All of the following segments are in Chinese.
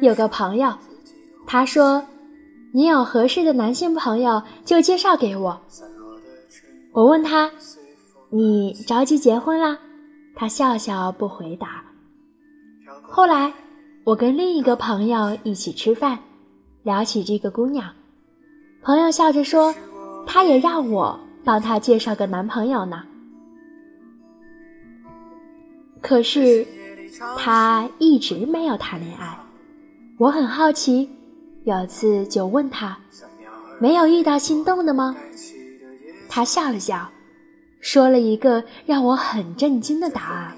有个朋友，他说：“你有合适的男性朋友就介绍给我。”我问他：“你着急结婚啦？”他笑笑不回答。后来，我跟另一个朋友一起吃饭，聊起这个姑娘，朋友笑着说：“他也让我帮他介绍个男朋友呢。”可是，他一直没有谈恋爱。我很好奇，有次就问他：“没有遇到心动的吗？”他笑了笑，说了一个让我很震惊的答案。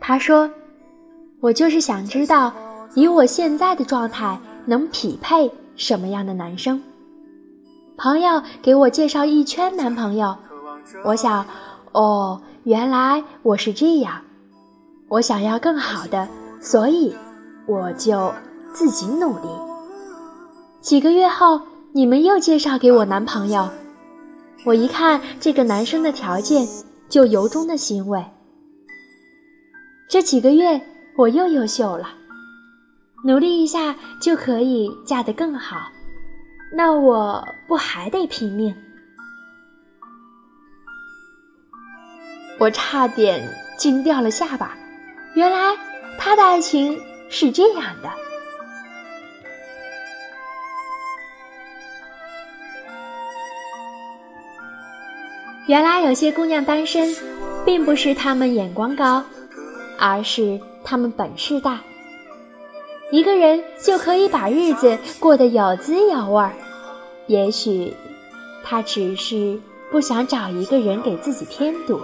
他说：“我就是想知道，以我现在的状态，能匹配什么样的男生？”朋友给我介绍一圈男朋友，我想，哦，原来我是这样。我想要更好的，所以我就自己努力。几个月后，你们又介绍给我男朋友，我一看这个男生的条件，就由衷的欣慰。这几个月我又优秀了，努力一下就可以嫁得更好，那我不还得拼命？我差点惊掉了下巴。原来他的爱情是这样的。原来有些姑娘单身，并不是她们眼光高，而是她们本事大。一个人就可以把日子过得有滋有味儿。也许他只是不想找一个人给自己添堵。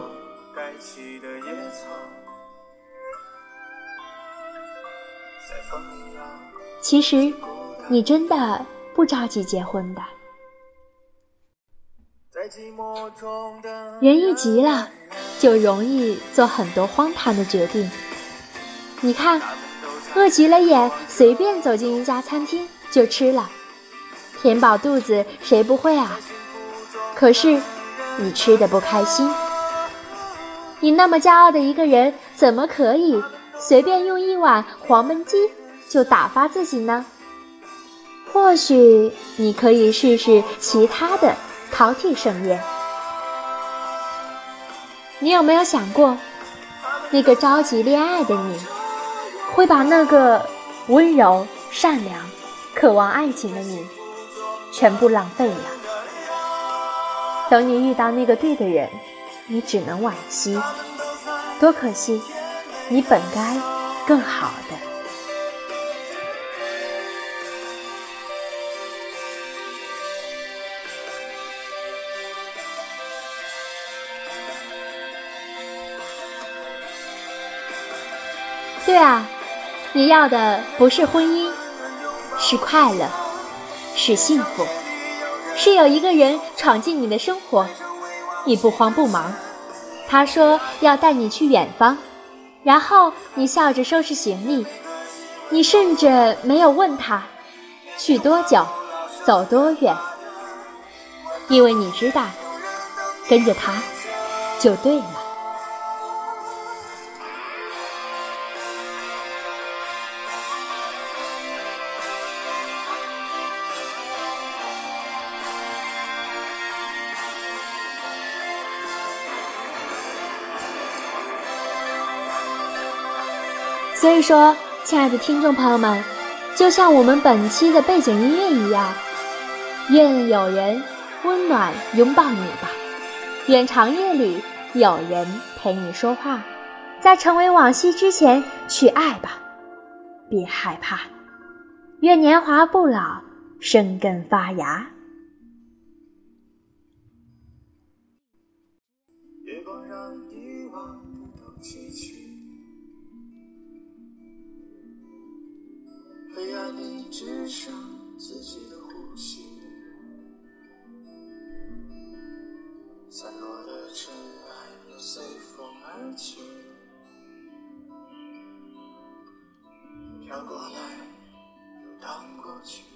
其实，你真的不着急结婚的。人一急了，就容易做很多荒唐的决定。你看，饿急了眼，随便走进一家餐厅就吃了，填饱肚子谁不会啊？可是，你吃的不开心。你那么骄傲的一个人，怎么可以随便用一碗黄焖鸡？就打发自己呢？或许你可以试试其他的饕餮盛宴。你有没有想过，那个着急恋爱的你，会把那个温柔、善良、渴望爱情的你，全部浪费了？等你遇到那个对的人，你只能惋惜，多可惜，你本该更好的。对啊，你要的不是婚姻，是快乐，是幸福，是有一个人闯进你的生活，你不慌不忙。他说要带你去远方，然后你笑着收拾行李，你甚至没有问他去多久，走多远，因为你知道，跟着他就对了。所以说，亲爱的听众朋友们，就像我们本期的背景音乐一样，愿有人温暖拥抱你吧，愿长夜里有人陪你说话，在成为往昔之前去爱吧，别害怕，愿年华不老，生根发芽。你只剩自己的呼吸，散落的尘埃又随风而起，飘过来又荡过去。